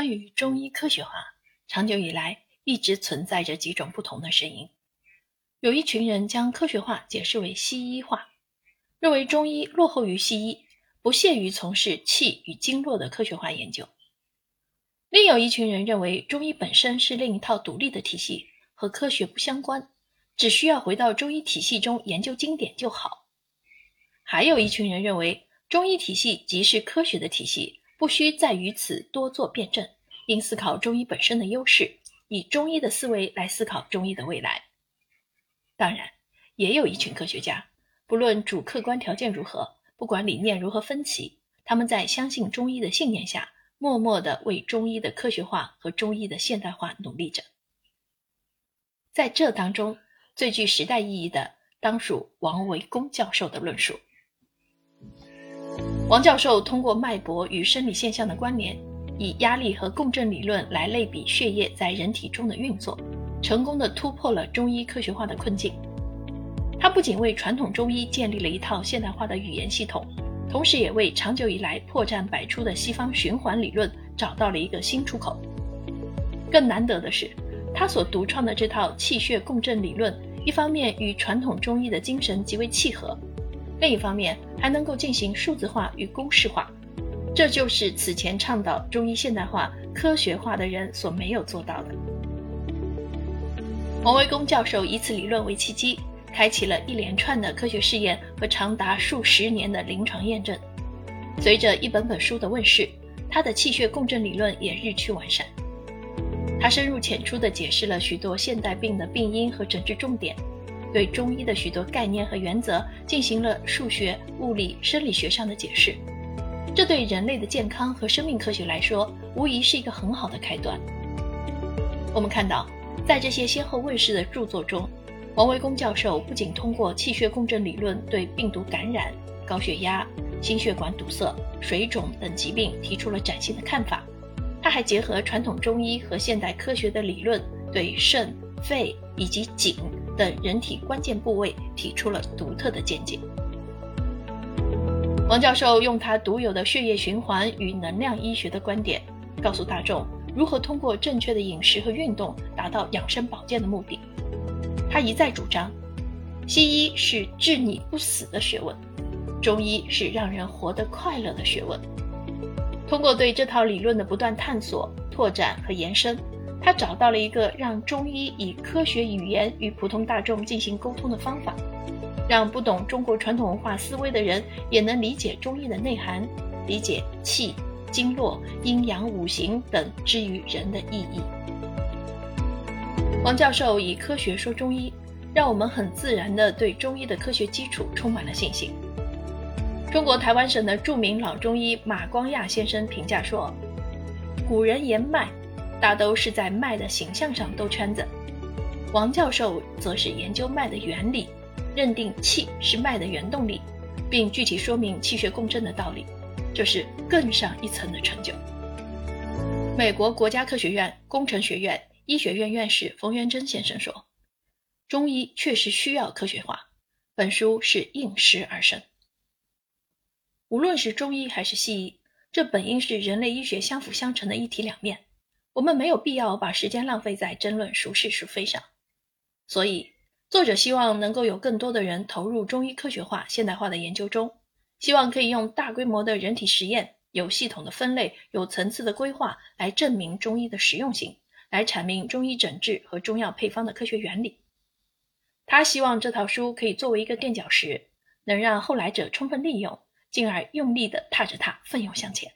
关于中医科学化，长久以来一直存在着几种不同的声音。有一群人将科学化解释为西医化，认为中医落后于西医，不屑于从事气与经络的科学化研究。另有一群人认为中医本身是另一套独立的体系，和科学不相关，只需要回到中医体系中研究经典就好。还有一群人认为中医体系即是科学的体系。不需再于此多做辩证，应思考中医本身的优势，以中医的思维来思考中医的未来。当然，也有一群科学家，不论主客观条件如何，不管理念如何分歧，他们在相信中医的信念下，默默地为中医的科学化和中医的现代化努力着。在这当中，最具时代意义的，当属王维公教授的论述。王教授通过脉搏与生理现象的关联，以压力和共振理论来类比血液在人体中的运作，成功的突破了中医科学化的困境。他不仅为传统中医建立了一套现代化的语言系统，同时也为长久以来破绽百出的西方循环理论找到了一个新出口。更难得的是，他所独创的这套气血共振理论，一方面与传统中医的精神极为契合。另一方面，还能够进行数字化与公式化，这就是此前倡导中医现代化、科学化的人所没有做到的。王维公教授以此理论为契机，开启了一连串的科学试验和长达数十年的临床验证。随着一本本书的问世，他的气血共振理论也日趋完善。他深入浅出地解释了许多现代病的病因和诊治重点。对中医的许多概念和原则进行了数学、物理、生理学上的解释，这对人类的健康和生命科学来说，无疑是一个很好的开端。我们看到，在这些先后问世的著作中，王维功教授不仅通过气血共振理论对病毒感染、高血压、心血管堵塞、水肿等疾病提出了崭新的看法，他还结合传统中医和现代科学的理论，对肾、肺以及颈。等人体关键部位提出了独特的见解。王教授用他独有的血液循环与能量医学的观点，告诉大众如何通过正确的饮食和运动达到养生保健的目的。他一再主张，西医是治你不死的学问，中医是让人活得快乐的学问。通过对这套理论的不断探索、拓展和延伸。他找到了一个让中医以科学语言与普通大众进行沟通的方法，让不懂中国传统文化思维的人也能理解中医的内涵，理解气、经络、阴阳、五行等之于人的意义。王教授以科学说中医，让我们很自然地对中医的科学基础充满了信心。中国台湾省的著名老中医马光亚先生评价说：“古人言脉。”大都是在脉的形象上兜圈子，王教授则是研究脉的原理，认定气是脉的原动力，并具体说明气血共振的道理，这是更上一层的成就。美国国家科学院工程学院医学院院士冯元珍先生说：“中医确实需要科学化，本书是应时而生。无论是中医还是西医，这本应是人类医学相辅相成的一体两面。”我们没有必要把时间浪费在争论孰是孰非上，所以作者希望能够有更多的人投入中医科学化、现代化的研究中，希望可以用大规模的人体实验、有系统的分类、有层次的规划来证明中医的实用性，来阐明中医诊治和中药配方的科学原理。他希望这套书可以作为一个垫脚石，能让后来者充分利用，进而用力地踏着它奋勇向前。